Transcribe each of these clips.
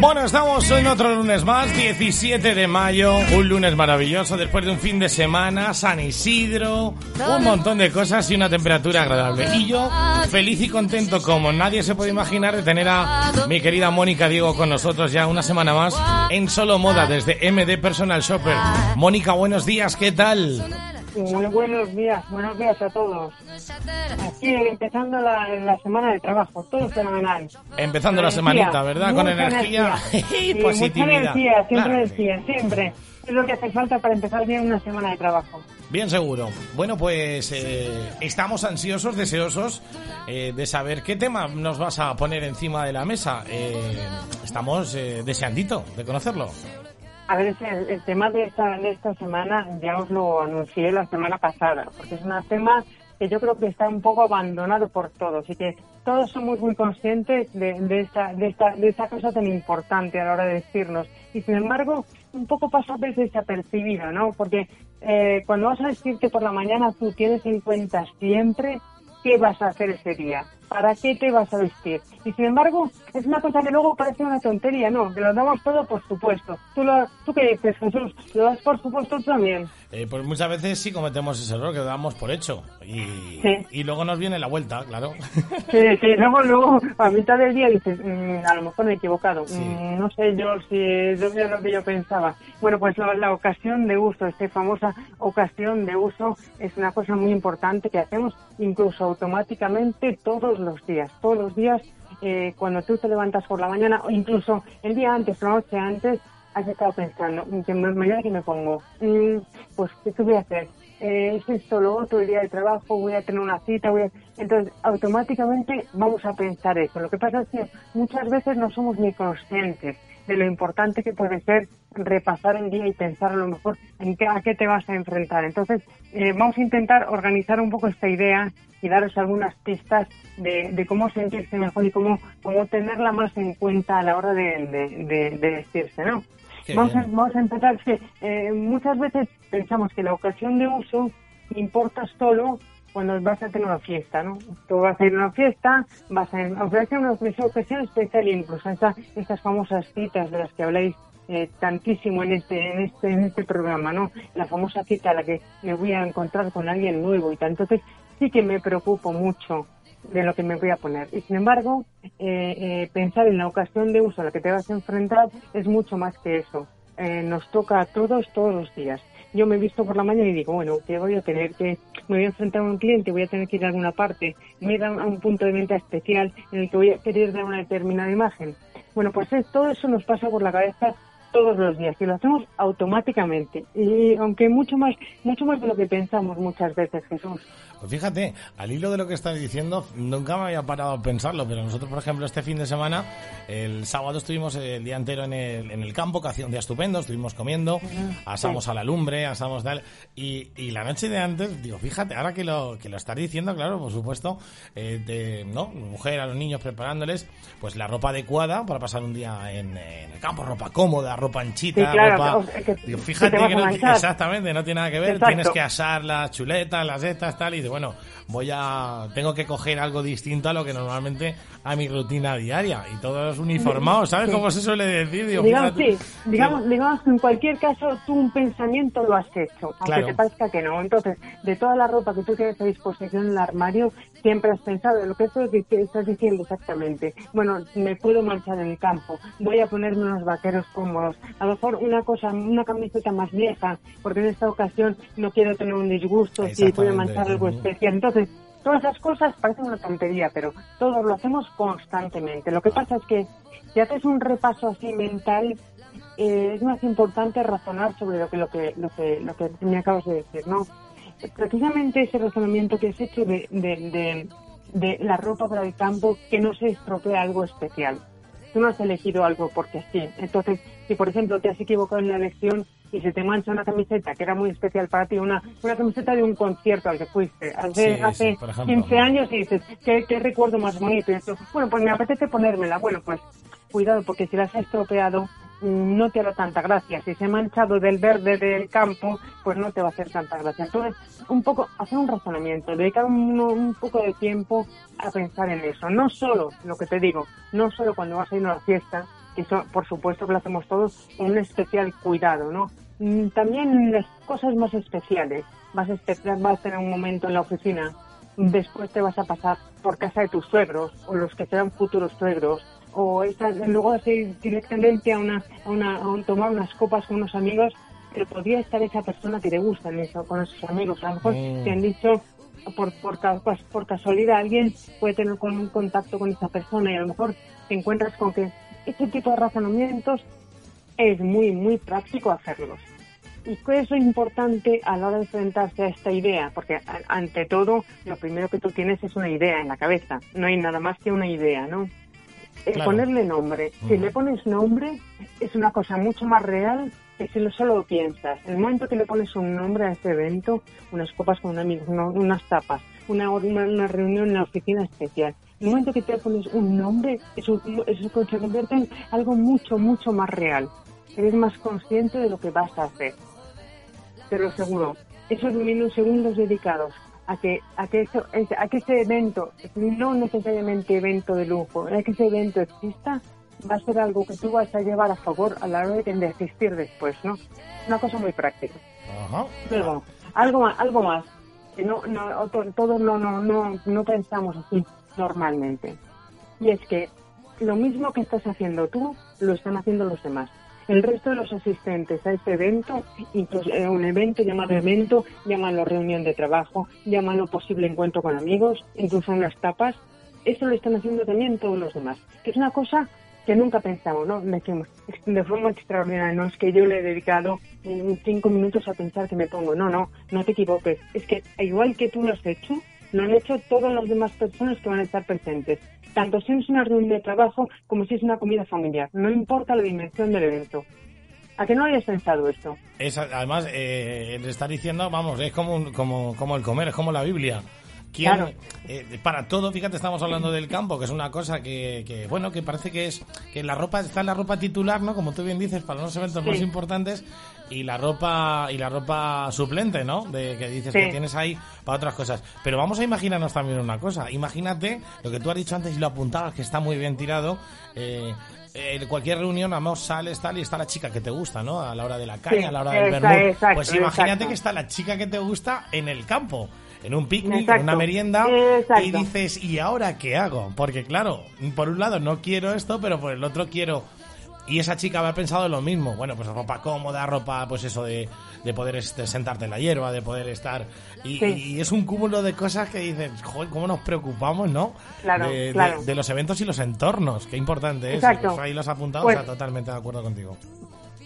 Bueno, estamos en otro lunes más, 17 de mayo, un lunes maravilloso después de un fin de semana, San Isidro, un montón de cosas y una temperatura agradable. Y yo feliz y contento como nadie se puede imaginar de tener a mi querida Mónica Diego con nosotros ya una semana más en Solo Moda desde MD Personal Shopper. Mónica, buenos días, ¿qué tal? Muy buenos días, buenos días a todos. Aquí empezando la, semana de trabajo, todo fenomenal. Empezando la semanita, ¿verdad? Con energía, y positividad. Mucha energía, siempre energía, siempre. Es lo que hace falta para empezar bien una semana de trabajo. Bien seguro. Bueno, pues eh, estamos ansiosos, deseosos eh, de saber qué tema nos vas a poner encima de la mesa. Eh, estamos deseandito de conocerlo. A ver, el, el tema de esta, de esta semana ya os lo anuncié la semana pasada, porque es un tema que yo creo que está un poco abandonado por todos y que todos somos muy conscientes de, de, esta, de, esta, de esta cosa tan importante a la hora de decirnos. Y sin embargo, un poco pasa a veces desapercibido, ¿no? Porque eh, cuando vas a decirte por la mañana, tú tienes en cuenta siempre qué vas a hacer ese día. ¿Para qué te vas a vestir? Y sin embargo, es una cosa que luego parece una tontería, ¿no? Que lo damos todo por supuesto. ¿Tú, lo, ¿tú qué dices, Jesús? ¿Lo das por supuesto tú también? Eh, pues muchas veces sí cometemos ese error que lo damos por hecho. Y, y luego nos viene la vuelta, claro. Sí, sí, luego, luego a mitad del día dices, mm, a lo mejor me he equivocado. Mm, no sé yo si es lo que yo pensaba. Bueno, pues la, la ocasión de uso, esta famosa ocasión de uso, es una cosa muy importante que hacemos incluso automáticamente todos los días. Todos los días, eh, cuando tú te levantas por la mañana, o incluso el día antes, la noche antes, has estado pensando, que mañana que me pongo, mm, pues, ¿qué voy a hacer? Eh, es esto, lo otro, el día de trabajo, voy a tener una cita, voy a... Entonces, automáticamente vamos a pensar eso. Lo que pasa es que muchas veces no somos ni conscientes de lo importante que puede ser repasar el día y pensar a lo mejor en qué, a qué te vas a enfrentar. Entonces, eh, vamos a intentar organizar un poco esta idea y daros algunas pistas de, cómo sentirse mejor y cómo, cómo tenerla más en cuenta a la hora de, vestirse, ¿no? Vamos a, vamos a, empezar, que eh, muchas veces pensamos que la ocasión de uso importa solo cuando vas a tener una fiesta, ¿no? Tú vas a ir a una fiesta, vas a ofrecer una ocasión especial, incluso esas, estas famosas citas de las que habláis eh, tantísimo en este, en este, en este programa, ¿no? La famosa cita a la que me voy a encontrar con alguien nuevo y tal. Entonces, sí que me preocupo mucho de lo que me voy a poner. Y sin embargo, eh, eh, pensar en la ocasión de uso a la que te vas a enfrentar es mucho más que eso. Eh, nos toca a todos todos los días. Yo me he visto por la mañana y digo, bueno, que voy a tener que, me voy a enfrentar a un cliente, voy a tener que ir a alguna parte, me voy a un punto de venta especial en el que voy a querer dar una determinada imagen. Bueno, pues todo eso nos pasa por la cabeza todos los días y lo hacemos automáticamente. Y aunque mucho más mucho más de lo que pensamos muchas veces Jesús. Pues fíjate al hilo de lo que estás diciendo nunca me había parado a pensarlo pero nosotros por ejemplo este fin de semana el sábado estuvimos el día entero en el, en el campo que hacía un día estupendo estuvimos comiendo asamos a la lumbre asamos tal y, y, la noche de antes digo fíjate ahora que lo que lo estás diciendo claro por supuesto eh, de no mujer a los niños preparándoles pues la ropa adecuada para pasar un día en, en el campo ropa cómoda ropa anchita, ropa... fíjate que, no, exactamente, no tiene nada que ver, tienes que asar las chuletas, las estas, tal, y de bueno, voy a, tengo que coger algo distinto a lo que normalmente a mi rutina diaria, y todos uniformados, ¿sabes cómo se suele decir? digamos, sí, digamos, digamos que en cualquier caso tú un pensamiento lo has hecho, aunque te parezca que no, entonces, de toda la ropa que tú tienes a disposición en el armario, siempre has pensado lo que estás diciendo exactamente. Bueno, me puedo marchar en el campo, voy a ponerme unos vaqueros cómodos, a lo mejor una cosa, una camiseta más vieja, porque en esta ocasión no quiero tener un disgusto si puedo manchar algo especial. Entonces, todas esas cosas parecen una tontería, pero todos lo hacemos constantemente. Lo que pasa es que si haces un repaso así mental, eh, es más importante razonar sobre lo que, lo que, lo que, lo que me acabas de decir, ¿no? Precisamente ese razonamiento que has hecho de, de, de, la ropa para el campo, que no se estropea algo especial. Tú no has elegido algo porque sí. Entonces, si por ejemplo te has equivocado en la elección y se te mancha una camiseta que era muy especial para ti, una, una camiseta de un concierto al que fuiste hace, hace 15 años y dices, ¿qué, ¿qué, recuerdo más bonito? Y bueno, pues me apetece ponérmela. Bueno, pues cuidado porque si la has estropeado no te hará tanta gracia. Si se ha manchado del verde del campo, pues no te va a hacer tanta gracia. Entonces, un poco, hacer un razonamiento, dedicar un, un poco de tiempo a pensar en eso. No solo, lo que te digo, no solo cuando vas a ir a una fiesta, Y eso, por supuesto, que lo hacemos todos con un especial cuidado, ¿no? Mm, también las cosas más especiales. Vas a, vas a tener un momento en la oficina, después te vas a pasar por casa de tus suegros o los que serán futuros suegros o luego de ir directamente a, una, a, una, tomar unas copas con unos amigos, pero podría estar esa persona que te gusta en eso, con esos amigos. A lo mejor mm. te han dicho, por, por, por casualidad, alguien puede tener con un contacto con esa persona y a lo mejor te encuentras con que este tipo de razonamientos es muy, muy práctico hacerlos. ¿Y qué es lo importante a la hora de enfrentarse a esta idea? Porque ante todo, lo primero que tú tienes es una idea en la cabeza. No hay nada más que una idea, ¿no? El ponerle nombre. Si le pones nombre, es una cosa mucho más real que si lo solo piensas. El momento que le pones un nombre a ese evento, unas copas con un amigo, unas tapas, una, una, reunión en la oficina especial, el momento que te pones un nombre, eso, eso se convierte en algo mucho, mucho más real. Eres más consciente de lo que vas a hacer. Te lo aseguro. Esos minutos, segundos dedicados a que, a que, eso, a que ese evento, no necesariamente evento de lujo, a que ese evento exista, va a ser algo que tú vas a llevar a favor a la hora de existir después, ¿no? Una cosa muy práctica. Luego, algo más, algo más, que no, no, todos no, no, no, no pensamos así normalmente. Y es que lo mismo que estás haciendo tú, lo están haciendo los demás. El resto de los asistentes a este evento, incluso eh, un evento llamado evento, llámalo reunión de trabajo, llámalo posible encuentro con amigos, incluso unas tapas, eso lo están haciendo también todos los demás. Que es una cosa que nunca pensamos, ¿no? Decimos, de forma extraordinaria, no es que yo le he dedicado cinco minutos a pensar que me pongo. No, no, no te equivoques. Es que igual que tú lo has hecho, lo han hecho todas las demás personas que van a estar presentes tanto si es una reunión de trabajo como si es una comida familiar. No importa la dimensión del evento. ¿A qué no hayas pensado esto? Es, además, eh, le está diciendo, vamos, es como, como, como el comer, es como la Biblia. Claro. Eh, para todo, fíjate, estamos hablando del campo, que es una cosa que, bueno, que parece que es que la ropa está en la ropa titular, ¿no? Como tú bien dices, para los eventos más importantes y la ropa y la ropa suplente, ¿no? De que dices que tienes ahí para otras cosas. Pero vamos a imaginarnos también una cosa. Imagínate lo que tú has dicho antes y lo apuntabas que está muy bien tirado. Eh, en cualquier reunión, vamos, sales tal y está la chica que te gusta, ¿no? A la hora de la caña, a la hora del vermut. Pues imagínate que está la chica que te gusta en el campo en un picnic, en una merienda, y dices, ¿y ahora qué hago? Porque claro, por un lado no quiero esto, pero por el otro quiero y esa chica habrá pensado lo mismo. Bueno, pues ropa cómoda, ropa, pues eso de, de poder este, sentarte en la hierba, de poder estar. Y, es un cúmulo de cosas que dices, joder, cómo nos preocupamos, ¿no? Claro, de, claro. De, los eventos y los entornos. Qué importante es. Pues ahí los has apuntado, pues, totalmente de acuerdo contigo.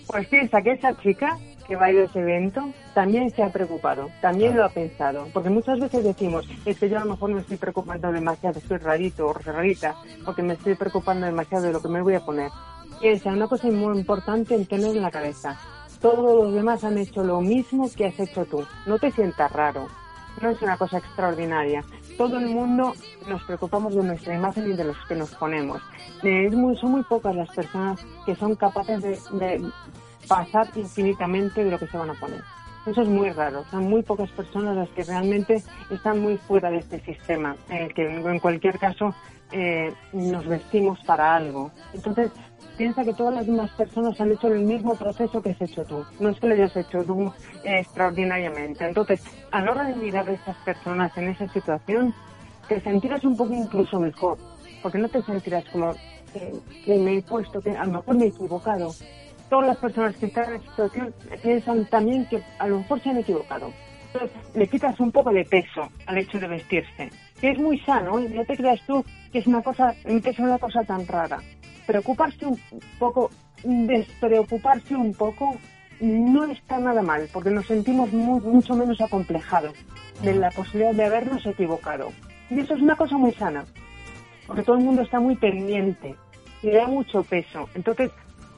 Pues piensa que esa chica que va a ir a ese evento también se ha preocupado, también lo ha pensado, porque muchas veces decimos, es que yo a lo mejor me estoy preocupando demasiado, estoy rarito o rarita, porque me estoy preocupando demasiado de lo que me voy a poner. Piensa, una cosa muy importante en tener en la cabeza, todos los demás han hecho lo mismo que has hecho tú, no te sientas raro, no es una cosa extraordinaria. Todo el mundo nos preocupamos de nuestra imagen y de los que nos ponemos. Es muy, son muy pocas las personas que son capaces de pasar infinitamente de lo que se van a poner. Eso es muy raro. Son muy pocas personas las que realmente están muy fuera de este sistema, en el que en cualquier caso eh, nos vestimos para algo. Entonces, piensa que todas las demás personas han hecho el mismo proceso que has hecho tú. No es que lo hayas hecho tú extraordinariamente. Entonces, a la hora de mirar a estas personas en esa situación, te sentirás un poco incluso mejor. Porque no te sentirás como que, que me he puesto, que a lo mejor me he equivocado todas las personas que están en esta situación piensan también que a lo mejor se han equivocado. Entonces, le quitas un poco de peso al hecho de vestirse, que es muy sano, y ¿eh? no te creas tú que es una cosa, que es una cosa tan rara. Preocuparse un poco, despreocuparse un poco, no está nada mal, porque nos sentimos mucho menos acomplejados de la posibilidad de habernos equivocado. Y eso es una cosa muy sana, porque todo el mundo está muy pendiente y da mucho peso. Entonces,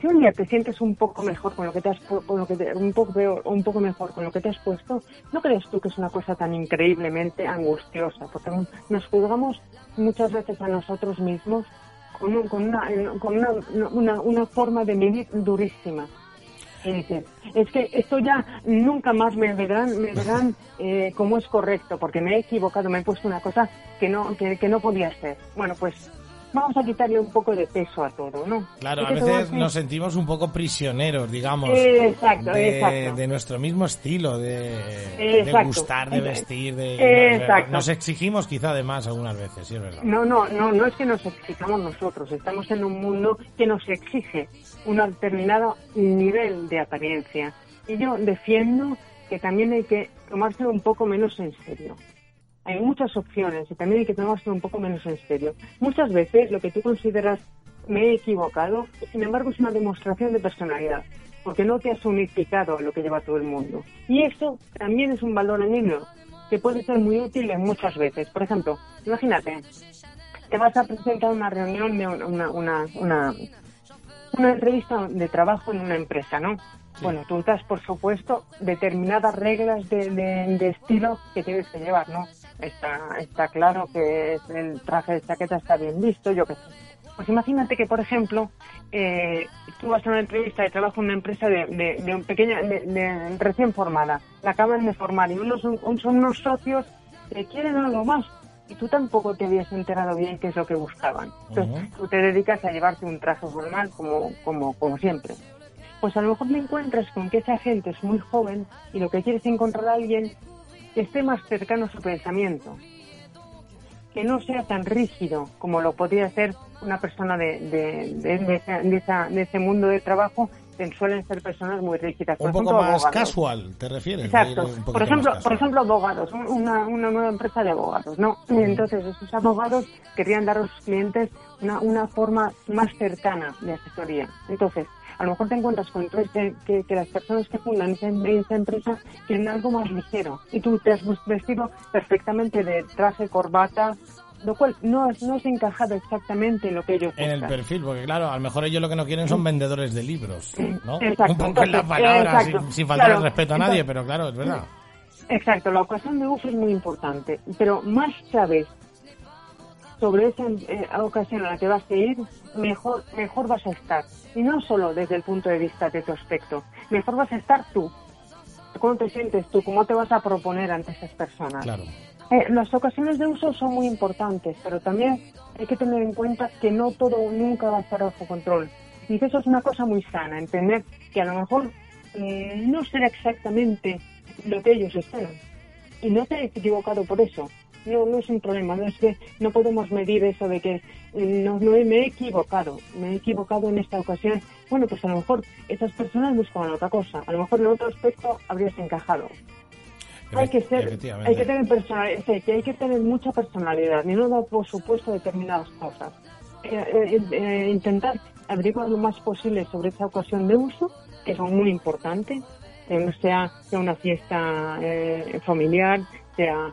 si un día te sientes un poco mejor con lo que te has con lo que un poco peor un poco mejor con lo que te has puesto, ¿no crees tú que es una cosa tan increíblemente angustiosa? Porque nos juzgamos muchas veces a nosotros mismos con, con, una, con una, una, forma de medir durísima. Y dices, es que esto ya nunca más me verán, me verán eh, como es correcto, porque me he equivocado, me he puesto una cosa que no, que, que no podía ser. Bueno, pues vamos a quitarle un poco de peso a todo, ¿no? Claro, a veces nos sentimos un poco prisioneros, digamos, exacto, de, exacto. de nuestro mismo estilo, de, de gustar, de vestir, de... Exacto. Nos exigimos quizá de más algunas veces, sí es verdad. No, no, no, no es que nos exijamos nosotros, estamos en un mundo que nos exige un determinado nivel de apariencia. Y yo defiendo que también hay que tomárselo un poco menos en serio. Hay muchas opciones y también hay que tomárselo un poco menos en serio. Muchas veces lo que tú consideras me he equivocado, sin embargo es una demostración de personalidad, porque no te has unificado a lo que lleva todo el mundo. Y eso también es un valor añadido que puede ser muy útil en muchas veces. Por ejemplo, imagínate, te vas a presentar una reunión de una, una, una, una entrevista de trabajo en una empresa, ¿no? Bueno, tú das, por supuesto, determinadas reglas de, de, estilo que tienes que llevar, ¿no? Está, está claro que el traje de chaqueta está bien visto, yo qué sé. Pues imagínate que, por ejemplo, eh, tú vas a una entrevista de trabajo en una empresa de, de, un pequeño, de, recién formada, la acaban de formar y unos son, son unos socios que quieren algo más y tú tampoco te habías enterado bien qué es lo que buscaban. Entonces, tú te dedicas a llevarte un traje formal como, como, como siempre pues a lo mejor me encuentras con que esa gente es muy joven y lo que quieres es encontrar a alguien que esté más cercano a su pensamiento, que no sea tan rígido como lo podría ser una persona de, de, ese mundo de trabajo que suelen ser personas muy rígidas. un poco más casual, ¿te refieres? Exacto. Por ejemplo, por ejemplo, abogados, una, una nueva empresa de abogados, ¿no? Entonces, esos abogados querían dar a sus clientes una, una forma más cercana de asesoría. Entonces, a lo mejor te encuentras con que, que, las personas que fundan esa, empresa tienen algo más ligero y tú te has vestido perfectamente de traje, corbata, lo cual no, no es encajado exactamente en lo que ellos En el perfil, porque claro, a lo mejor ellos lo que no quieren son vendedores de libros, ¿no? Exacto. Un poco en la palabra, sin, faltar el respeto a nadie, pero claro, es verdad. Exacto, la ocasión de uso es muy importante, pero más sabes sobre esa eh, ocasión a la que vas a ir, mejor, mejor vas a estar. Y no solo desde el punto de vista de tu aspecto, mejor vas a estar tú. ¿Cómo te sientes tú? ¿Cómo te vas a proponer ante esas personas? Claro. Eh, las ocasiones de uso son muy importantes, pero también hay que tener en cuenta que no todo nunca va a estar bajo control. Y eso es una cosa muy sana, entender que a lo mejor mm, no será exactamente lo que ellos esperan. Y no te has equivocado por eso no, no es un problema, no es que no podemos medir eso de que no, no me he equivocado, me he equivocado en esta ocasión. Bueno, pues a lo mejor esas personas buscaban otra cosa, a lo mejor en otro aspecto habrías encajado. Hay que ser, hay que tener personalidad, hay que tener mucha personalidad y no dar por supuesto determinadas cosas. Eh, eh, eh, intentar averiguar lo más posible sobre esa ocasión de uso, que es muy importante, que no sea, sea una fiesta familiar, sea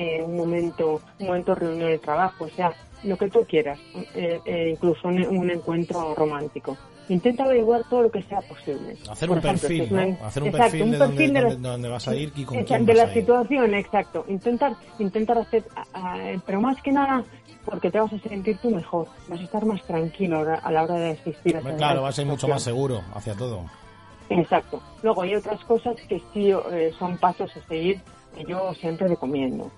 eh, un momento, un momento reunión de trabajo, o sea, lo que tú quieras, eh, eh, incluso un, encuentro romántico. Intenta averiguar todo lo que sea posible. Hacer un perfil, Hacer un perfil, de, dónde, vas a ir y con quién De la situación, exacto. Intentar, intentar hacer, pero más que nada porque te vas a sentir tú mejor, vas a estar más tranquilo a la hora de asistir a Claro, vas a ir mucho más seguro hacia todo. Exacto. Luego hay otras cosas que sí son pasos a seguir que yo siempre recomiendo.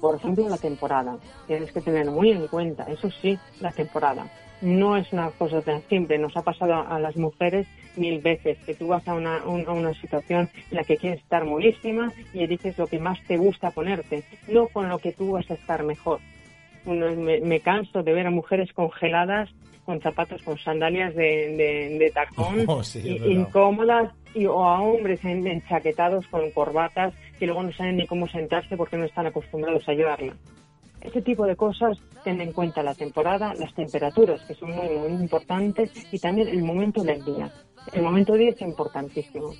Por ejemplo, la temporada. Tienes que tener muy en cuenta, eso sí, la temporada. No es una cosa tan simple. Nos ha pasado a las mujeres mil veces que tú vas a una, una situación en la que quieres estar molísima y dices lo que más te gusta ponerte, no con lo que tú vas a estar mejor. me canso de ver a mujeres congeladas con zapatos, con sandalias de, de, tacón, oh, incómodas, y, o a hombres enchaquetados con corbatas que luego no saben ni cómo sentarse porque no están acostumbrados a llevarla. Este tipo de cosas ten en cuenta la temporada, las temperaturas, que son muy, muy importantes, y también el momento del día. El momento del día es importantísimo.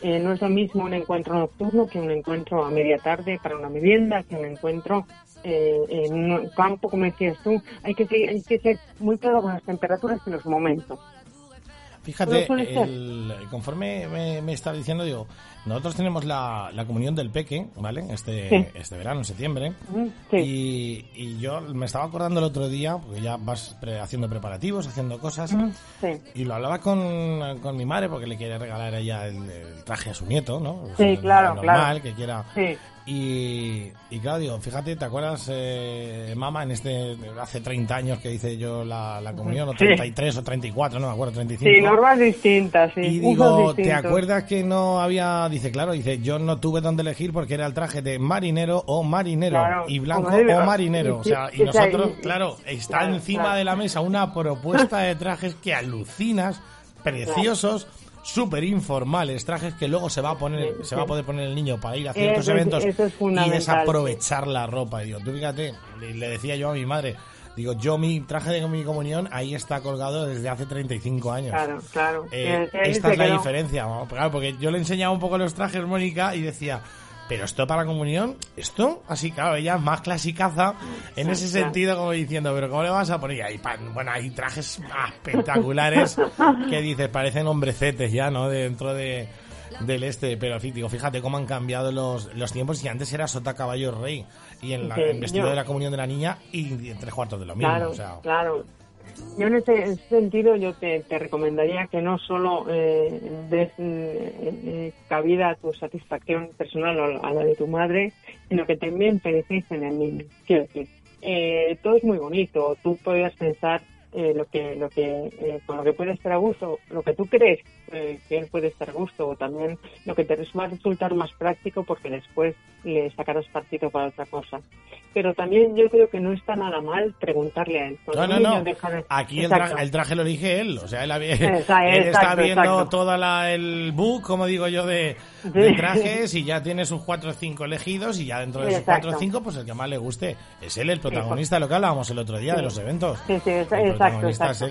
Eh, no es lo mismo un encuentro nocturno que un encuentro a media tarde para una merienda, que un encuentro eh, en un campo, como decías tú. Hay que, hay que ser muy claro con las temperaturas y los momentos. Fíjate, conforme me, me está diciendo, digo, nosotros tenemos la, la comunión del Peque, ¿vale? Este, este verano, en septiembre. Y, y, yo me estaba acordando el otro día, porque ya vas haciendo preparativos, haciendo cosas. Y lo hablaba con, con, mi madre, porque le quiere regalar a ella el, traje a su nieto, ¿no? Sí, claro, normal, claro. que quiera. Y, y claro, digo, fíjate, ¿te acuerdas, eh, mamá, en este, hace 30 años que hice yo la, la comunión, o 33 o 34, no me acuerdo, 35? Sí, normas distintas, sí. Y digo, ¿te acuerdas que no había, dice, claro, dice, yo no tuve donde elegir porque era el traje de marinero o marinero, y blanco o marinero, o sea, y nosotros, claro, está encima de la mesa una propuesta de trajes que alucinas, preciosos, súper informales, trajes que luego se va a poner, se va a poder poner el niño para ir a ciertos eventos y desaprovechar la ropa. Y digo, tú fíjate, le decía yo a mi madre, digo, yo mi traje de mi comunión ahí está colgado desde hace 35 años. Claro, claro. Eh, esta es la diferencia, claro, porque yo le enseñaba un poco los trajes, Mónica, y decía, pero esto para la comunión, esto, así claro, ella es más clasicaza en ese sentido, como diciendo, pero ¿cómo le vas a poner? Y bueno, hay trajes espectaculares que dices, parecen hombrecetes ya, ¿no? Dentro de, del este, pero digo, fíjate cómo han cambiado los, los tiempos y antes era sota caballo rey y en la, el vestido de la comunión de la niña y en tres cuartos de lo mismo. Claro, claro. Yo en ese, sentido yo te, recomendaría que no solo eh, des eh, eh, cabida a tu satisfacción personal o a la de tu madre, sino que también penséis en el niño. Quiero decir, eh, todo es muy bonito. Tú podrías pensar eh, lo que lo que eh, con lo que puede estar a gusto lo que tú crees eh, que él puede estar a gusto o también lo que te va a resultar más práctico porque después le sacarás partido para otra cosa. Pero también yo creo que no está nada mal preguntarle a él. No no no. aquí el traje, el traje, lo elige él o sea él, está viendo toda la el book como digo yo de, trajes y ya tiene sus cuatro o cinco elegidos y ya dentro de esos cuatro o cinco pues el que más le guste. Es él el protagonista de lo que hablábamos el otro día de los eventos. Sí, sí,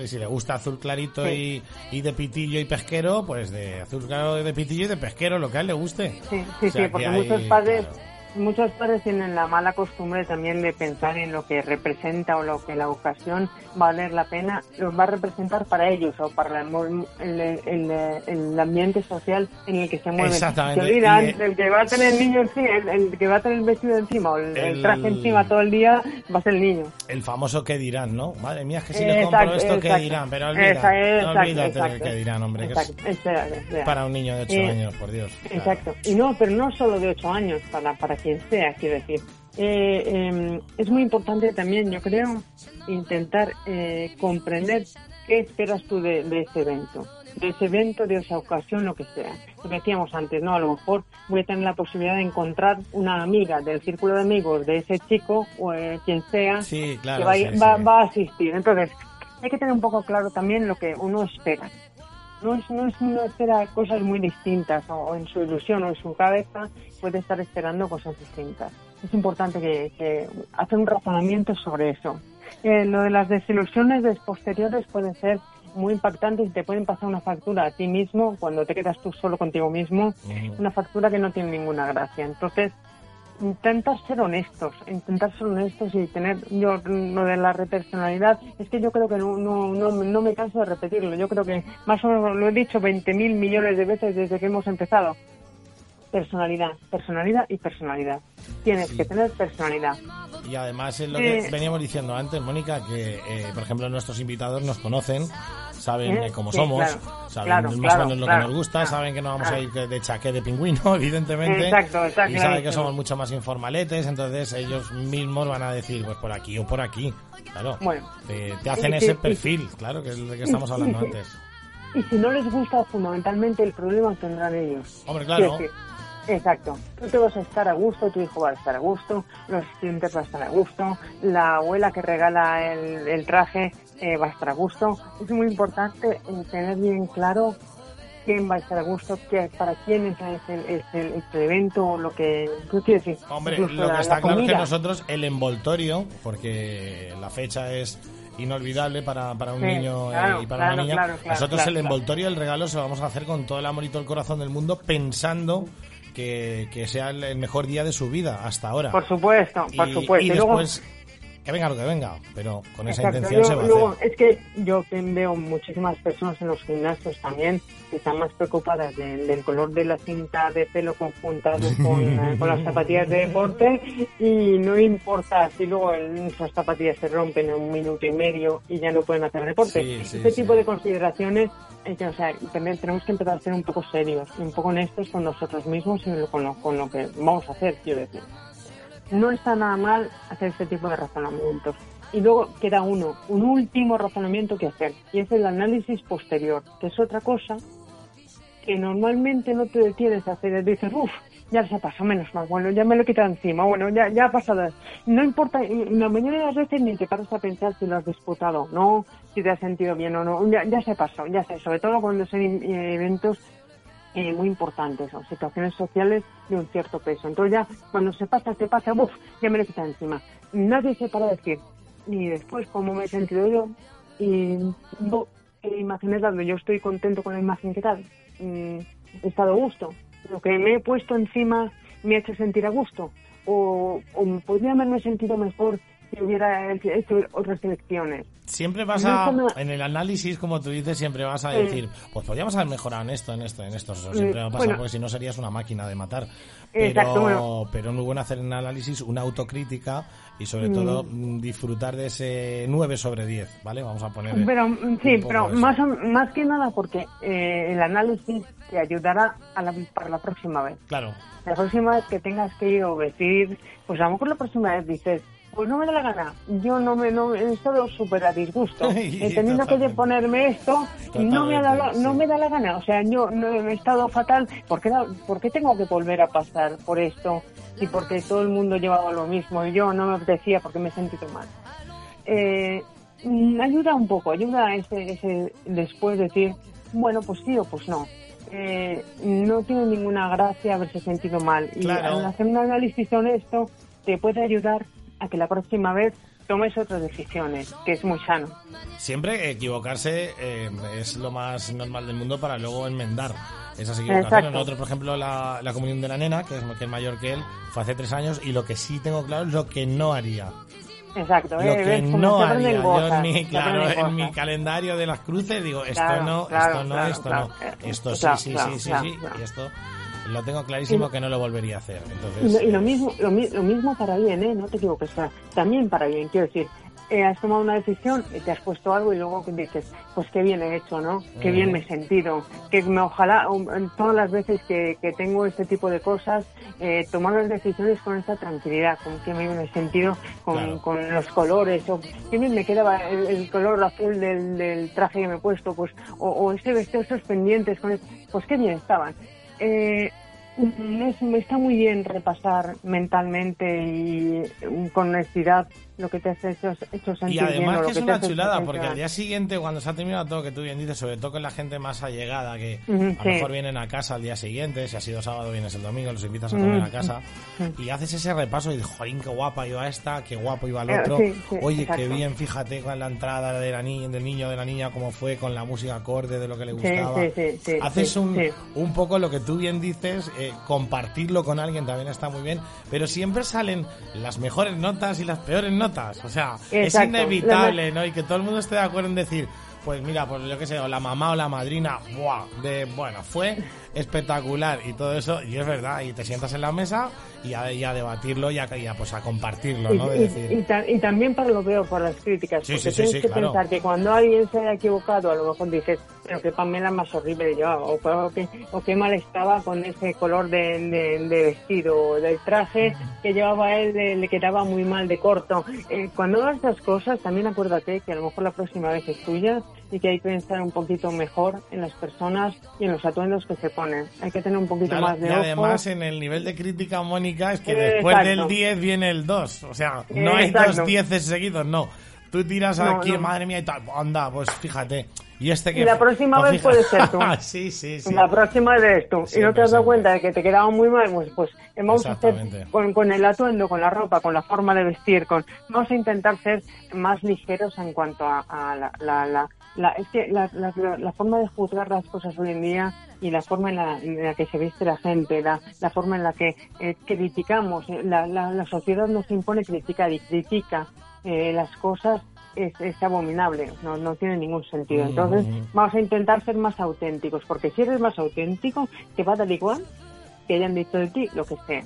si le gusta azul clarito y, y, de pitillo y pesquero, pues de azul claro de pitillo y de pesquero, lo que a él le guste. Sí, sí, sí, porque muchos padres muchos padres tienen la mala costumbre también de pensar en lo que representa o lo que la ocasión va a valer la pena, lo va a representar para ellos o para el, el, ambiente social en el que se mueven. Exactamente. el que va a tener el niño encima, el, que va a tener el vestido encima o el, traje encima todo el día va a ser el niño. El famoso que dirán, ¿no? Madre mía, es que si le compro esto, ¿qué dirán? Pero olvida, olvídate del que dirán, hombre. Que para un niño de 8 eh, años, por Dios. Exacto. Y no, pero no solo de 8 años, para, para quien sea, quiero decir. Eh, em, es muy importante también, yo creo, intentar eh, comprender qué esperas tú de, ese evento, de ese evento, de esa ocasión, lo que sea. Lo que decíamos antes, ¿no? A lo mejor voy a tener la posibilidad de encontrar una amiga del círculo de amigos de ese chico o eh, quien sea que va, va, a asistir. Entonces, hay que tener un poco claro también lo que uno espera no es, no es uno espera cosas muy distintas o, en su ilusión o en su cabeza puede estar esperando cosas distintas. Es importante que, que hacer un razonamiento sobre eso. Eh, lo de las desilusiones posteriores pueden ser muy impactantes y te pueden pasar una factura a ti mismo cuando te quedas tú solo contigo mismo, una factura que no tiene ninguna gracia. Entonces, intentar ser honestos, intentar ser honestos y tener yo lo de la repersonalidad, es que yo creo que no, no, no, me canso de repetirlo, yo creo que más o menos lo he dicho 20 mil millones de veces desde que hemos empezado. Personalidad, personalidad y personalidad. Tienes que tener personalidad. Y además es lo que veníamos diciendo antes, Mónica, que eh, por ejemplo nuestros invitados nos conocen, saben ¿Eh? cómo somos, saben más o menos lo que nos gusta, saben que no vamos a ir de chaqué de pingüino, evidentemente, y saben que somos mucho más informaletes, entonces ellos mismos van a decir, pues por aquí o por aquí, claro, te, hacen ese perfil, claro, que es de que estamos hablando antes. Y si no les gusta, fundamentalmente el problema tendrán ellos. Hombre, claro. Exacto. Tú te vas a estar a gusto, tu hijo va a estar a gusto, los estudiantes van a estar a gusto, la abuela que regala el, traje eh, va a estar a gusto. Es muy importante tener bien claro quién va a estar a gusto, que, para quién es el, el, evento o lo que tú quieres decir. Hombre, lo que está claro es que nosotros el envoltorio, porque la fecha es inolvidable para, para un niño eh, y para una niña. Nosotros el envoltorio, el regalo, se lo vamos a hacer con todo el amor y todo el corazón del mundo, pensando que, sea el mejor día de su vida hasta ahora. Por supuesto, por supuesto. Y, después, que venga lo que venga, pero con esa intención se va a hacer. Es que yo veo muchísimas personas en los gimnasios también que están más preocupadas del color de la cinta de pelo conjuntado con, eh, con, las zapatillas de deporte y no importa si luego esas zapatillas se rompen en un minuto y medio y ya no pueden hacer deporte. este tipo de consideraciones que, o sea, también tenemos que empezar a ser un poco serios y un poco honestos con nosotros mismos y con lo, con lo que vamos a hacer, quiero decir no está nada mal hacer este tipo de razonamientos. Y luego queda uno, un último razonamiento que hacer, y es el análisis posterior, que es otra cosa que normalmente no te detienes a hacer. Dices, uff, ya se pasó menos mal, bueno, ya me lo he quitado encima, bueno, ya, ya ha pasado. No importa, la mayoría de las veces ni te paras a pensar si lo has disputado no, si te has sentido bien o no, ya, ya se pasó, ya sobre todo cuando son eventos eh, muy importantes, son situaciones sociales de un cierto peso. Entonces ya cuando se pasa, se pasa, uff, ya me lo quita encima. Nadie se para decir, ni después cómo me he sentido yo, y no, imágenes donde yo estoy contento con la imagen que tal, mm, he estado a gusto, lo que me he puesto encima me ha hecho sentir a gusto, o, o podría haberme sentido mejor si hubiera hecho otras elecciones. Siempre vas a, en el análisis, como tú dices, siempre vas a decir, pues podríamos haber mejorado en esto, en esto, en esto. Eso siempre va a pasar, porque si no serías una máquina de matar. Pero, pero no bueno hacer un análisis, una autocrítica y sobre mm. todo mm, disfrutar de ese 9 sobre 10, ¿vale? Vamos a poner. Pero mm, sí, pero más, más que nada porque eh, el análisis te ayudará a la, para la próxima vez. Claro. La próxima vez que tengas que ir o decir, pues a lo mejor la próxima vez dices, pues no me da la gana. Yo no me no, he estado súper a disgusto. He tenido que ponerme esto y no me, da no me da la gana. O sea, yo no he estado fatal. ¿Por qué, ¿Por qué tengo que volver a pasar por esto? Y porque todo el mundo llevaba lo mismo y yo no me apetecía porque me he sentido mal. Eh, ayuda un poco, ayuda ese, ese después decir, bueno, pues sí o pues no. Eh, no tiene ninguna gracia haberse sentido mal. Y al hacer un análisis honesto te puede ayudar a que la próxima vez tomes otras decisiones, que es muy sano. Siempre equivocarse eh, es lo más normal del mundo para luego enmendar esas equivocaciones. Nosotros, por ejemplo, la, la, comunión de la nena, que es, que es mayor que él, fue hace tres años y lo que sí tengo claro es lo que no haría. Exacto, lo eh, que no haría. Yo en mi, claro, en mi calendario de las cruces digo, esto no, esto no, esto no, esto sí, sí, sí, sí, sí, y esto lo tengo clarísimo que no lo volvería a hacer. Entonces, y, lo, mismo, lo, mismo para bien, ¿eh? No te equivoques, también para bien. Quiero decir, eh, has tomado una decisión, y te has puesto algo y luego dices, pues qué bien he hecho, ¿no? Qué bien me he sentido. Que me ojalá, todas las veces que, tengo este tipo de cosas, eh, tomar las decisiones con esta tranquilidad, con que me he sentido con, con los colores, o qué bien me quedaba el, color azul del, traje que me he puesto, pues, o, o ese vestido, esos pendientes, con pues qué bien estaban. Eh, está muy bien repasar mentalmente y con honestidad lo que te has hecho, hecho sentir Y además que es una chulada, porque al día siguiente, cuando se ha terminado todo, que tú bien dices, sobre todo con la gente más allegada, que a lo mejor vienen a casa al día siguiente, si ha sido sábado, vienes el domingo, los invitas a comer a casa, y haces ese repaso y dices, jorín, qué guapa iba esta, qué guapo iba el otro, oye, qué bien, fíjate con la entrada de la niña, del niño, de la niña, cómo fue, con la música acorde, de lo que le gustaba. haces un, un poco lo que tú bien dices, eh, compartirlo con alguien también está muy bien, pero siempre salen las mejores notas y las peores notas o sea, es inevitable, ¿no? Y que todo el mundo esté de acuerdo en decir, pues mira, pues lo que sé, o la mamá o la madrina, ¡buah! De, bueno, fue espectacular y todo eso, y es verdad, y te sientas en la mesa y a, debatirlo y a, pues a compartirlo, ¿no? Y, también para lo veo por las críticas, porque tienes que pensar que cuando alguien se haya equivocado, a lo mejor dices, pero que Pamela más horrible yo, o, que, o qué mal estaba con ese color de, vestido, o del traje que llevaba él, le quedaba muy mal de corto. Eh, cuando hagas estas cosas, también acuérdate que a lo mejor la próxima vez es tuya y que hay que pensar un poquito mejor en las personas y en los atuendos que se ponen. Hay que tener un poquito más de Y además en el nivel de crítica, Mónica, es que después del 10 viene el 2. O sea, no hay dos 10 seguidos, no. Tú tiras aquí, madre mía, y tal, anda, pues fíjate. Y, este que, la próxima pues vez puede ser tú. sí, sí, sí. La próxima vez tú. y no te has dado cuenta de que te quedaba muy mal, pues, pues vamos a hacer con, con, el atuendo, con la ropa, con la forma de vestir, con vamos a intentar ser más ligeros en cuanto a, la, la, la, es que la, la, forma de juzgar las cosas hoy en día y la forma en la, que se viste la gente, la, la forma en la que eh, criticamos, eh, la, la, sociedad nos impone criticar y critica eh, las cosas es, es abominable, no, no tiene ningún sentido. Entonces vamos a intentar ser más auténticos, porque si eres más auténtico, te va a dar igual que hayan dicho de ti lo que sea.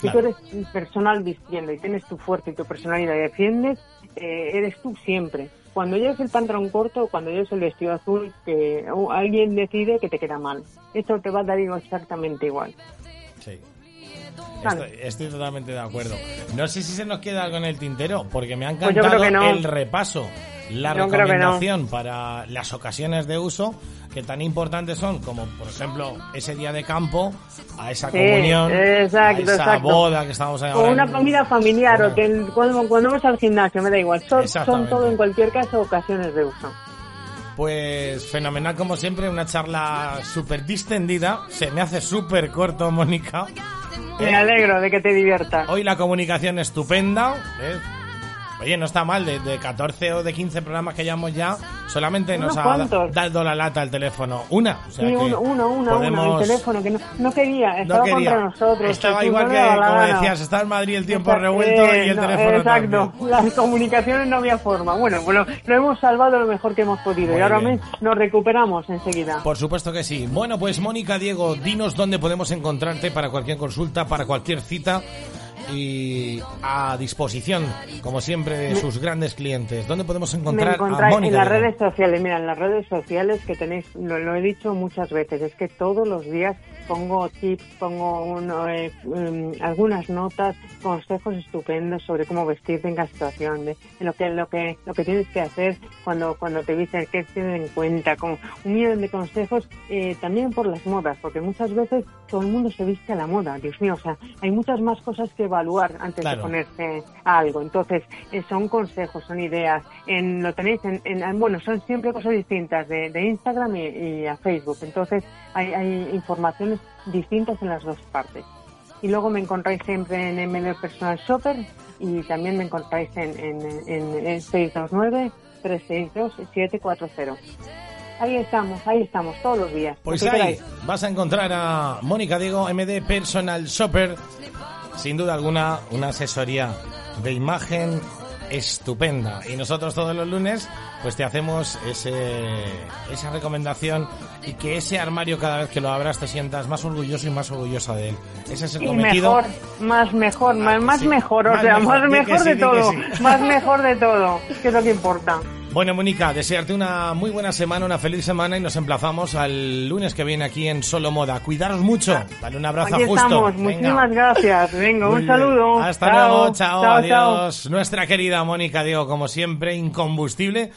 Si tú eres personal vistiendo y tienes tu fuerza y tu personalidad y defiendes, eh, eres tú siempre. Cuando lleves el pantalón corto o cuando lleves el vestido azul, que alguien decide que te queda mal. Esto te va a dar exactamente igual. Sí. Estoy, totalmente de acuerdo. No sé si se nos queda algo en el tintero, porque me ha pues encantado el repaso, la recomendación para las ocasiones de uso que tan importantes son como, por ejemplo, ese día de campo, a esa comunión, a esa boda que estamos ahora. O una comida familiar, o que cuando, cuando vamos al gimnasio, me da igual. Son, son todo, en cualquier caso, ocasiones de uso. Pues fenomenal como siempre, una charla súper distendida. Se me hace súper corto, Mónica. Me alegro de que te diviertas. Hoy la comunicación estupenda. ¿eh? Oye, no está mal, de, de, 14 o de 15 programas que llevamos ya, solamente nos ha dado la lata el teléfono. Una. O sea sí, uno, uno, uno, el teléfono que no, quería, estaba contra nosotros. Estaba igual que, como decías, estaba en Madrid el tiempo revuelto y el teléfono Exacto, las comunicaciones no había forma. Bueno, bueno, lo hemos salvado lo mejor que hemos podido y ahora nos recuperamos enseguida. Por supuesto que sí. Bueno, pues Mónica, Diego, dinos dónde podemos encontrarte para cualquier consulta, para cualquier cita y a disposición, como siempre, de sus grandes clientes. ¿Dónde podemos encontrar a Mónica? En las redes sociales, mira, en las redes sociales que tenéis, lo, he dicho muchas veces, es que todos los días pongo tips, pongo eh, um, algunas notas, consejos estupendos sobre cómo vestirte en cada situación, de, lo que lo que lo que tienes que hacer cuando cuando te vistes, qué tienes en cuenta, como un millón de consejos eh, también por las modas, porque muchas veces todo el mundo se viste a la moda, Dios mío, o sea, hay muchas más cosas que evaluar antes de ponerse algo. Entonces, eh, son consejos, son ideas. En, lo tenéis en, bueno, son siempre cosas distintas de, Instagram y, a Facebook. Entonces, hay, hay informaciones distintas en las dos partes. Y luego me encontráis siempre en MD Personal Shopper y también me encontráis en, en, en, 629 362 740. Ahí estamos, ahí estamos, todos los días. Pues ahí vas a encontrar a Mónica Diego, MD Personal Shopper, sin duda alguna, una asesoría de imagen estupenda. Y nosotros todos los lunes, pues te hacemos ese, esa recomendación y que ese armario cada vez que lo abras te sientas más orgulloso y más orgullosa de él. Ese es el cometido. Mejor, más mejor, ah, más, mejor, o sea, más mejor de todo. Más mejor de todo, que es lo que importa. Bueno, Mónica, desearte una muy buena semana, una feliz semana y nos emplazamos al lunes que viene aquí en Solo Moda. Cuidaros mucho. Dale un abrazo aquí justo. Estamos. Muchísimas gracias. Venga, un saludo. Hasta luego. Chao. adiós. Nuestra querida Mónica Diego, como siempre, incombustible.